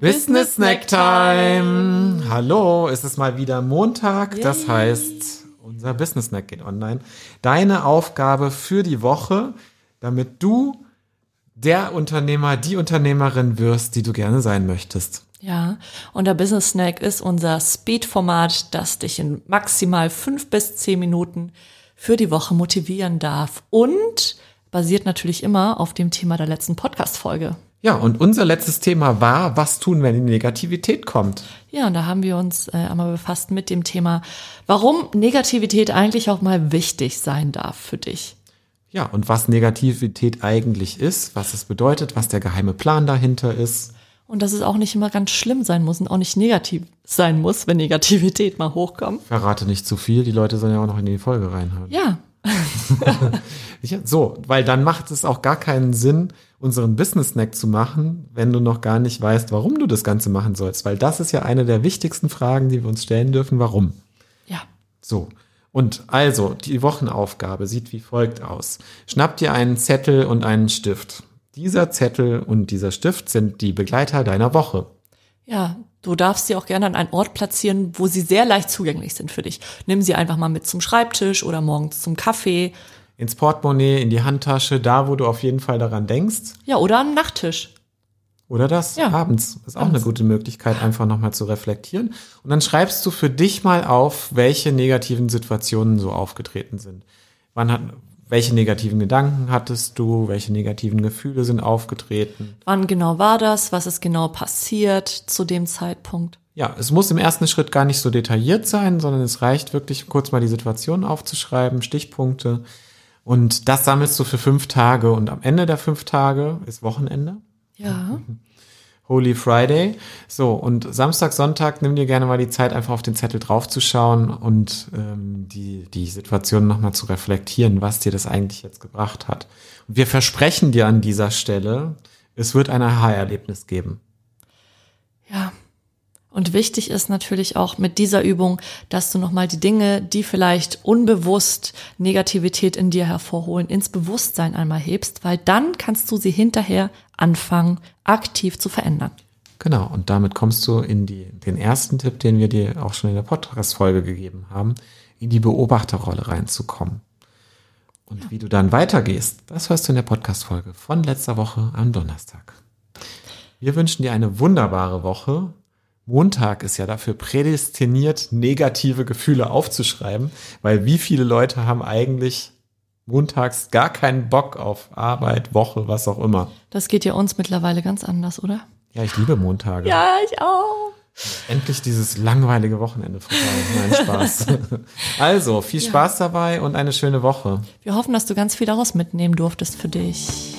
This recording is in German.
Business Snack Time. Hallo, es ist mal wieder Montag. Das heißt, unser Business Snack geht online. Deine Aufgabe für die Woche, damit du der Unternehmer, die Unternehmerin wirst, die du gerne sein möchtest. Ja, und der Business Snack ist unser Speed-Format, das dich in maximal fünf bis zehn Minuten für die Woche motivieren darf und basiert natürlich immer auf dem Thema der letzten Podcast-Folge. Ja, und unser letztes Thema war, was tun, wenn die Negativität kommt? Ja, und da haben wir uns äh, einmal befasst mit dem Thema, warum Negativität eigentlich auch mal wichtig sein darf für dich. Ja, und was Negativität eigentlich ist, was es bedeutet, was der geheime Plan dahinter ist. Und dass es auch nicht immer ganz schlimm sein muss und auch nicht negativ sein muss, wenn Negativität mal hochkommt. Verrate nicht zu viel, die Leute sollen ja auch noch in die Folge reinhören. Ja. ja, so, weil dann macht es auch gar keinen Sinn, unseren Business Snack zu machen, wenn du noch gar nicht weißt, warum du das Ganze machen sollst. Weil das ist ja eine der wichtigsten Fragen, die wir uns stellen dürfen. Warum? Ja. So. Und also, die Wochenaufgabe sieht wie folgt aus. Schnapp dir einen Zettel und einen Stift. Dieser Zettel und dieser Stift sind die Begleiter deiner Woche. Ja, du darfst sie auch gerne an einen Ort platzieren, wo sie sehr leicht zugänglich sind für dich. Nimm sie einfach mal mit zum Schreibtisch oder morgens zum Kaffee ins Portemonnaie, in die Handtasche, da, wo du auf jeden Fall daran denkst. Ja, oder am Nachttisch. Oder das ja. abends. Ist auch abends. eine gute Möglichkeit, einfach nochmal zu reflektieren. Und dann schreibst du für dich mal auf, welche negativen Situationen so aufgetreten sind. Wann hat, welche negativen Gedanken hattest du? Welche negativen Gefühle sind aufgetreten? Wann genau war das? Was ist genau passiert zu dem Zeitpunkt? Ja, es muss im ersten Schritt gar nicht so detailliert sein, sondern es reicht wirklich kurz mal die Situation aufzuschreiben, Stichpunkte und das sammelst du für fünf Tage und am Ende der fünf Tage ist Wochenende. Ja. Holy Friday. So, und Samstag, Sonntag, nimm dir gerne mal die Zeit, einfach auf den Zettel draufzuschauen und ähm, die, die Situation nochmal zu reflektieren, was dir das eigentlich jetzt gebracht hat. Und wir versprechen dir an dieser Stelle, es wird ein Aha-Erlebnis geben. Ja, und wichtig ist natürlich auch mit dieser Übung, dass du nochmal die Dinge, die vielleicht unbewusst Negativität in dir hervorholen, ins Bewusstsein einmal hebst, weil dann kannst du sie hinterher anfangen, aktiv zu verändern. Genau, und damit kommst du in die, den ersten Tipp, den wir dir auch schon in der Podcast-Folge gegeben haben, in die Beobachterrolle reinzukommen. Und ja. wie du dann weitergehst, das hörst du in der Podcast-Folge von letzter Woche am Donnerstag. Wir wünschen dir eine wunderbare Woche Montag ist ja dafür prädestiniert, negative Gefühle aufzuschreiben, weil wie viele Leute haben eigentlich montags gar keinen Bock auf Arbeit, Woche, was auch immer. Das geht ja uns mittlerweile ganz anders, oder? Ja, ich liebe Montage. Ja, ich auch. Endlich dieses langweilige Wochenende vorbei. Nein, Spaß. Also, viel Spaß ja. dabei und eine schöne Woche. Wir hoffen, dass du ganz viel daraus mitnehmen durftest für dich.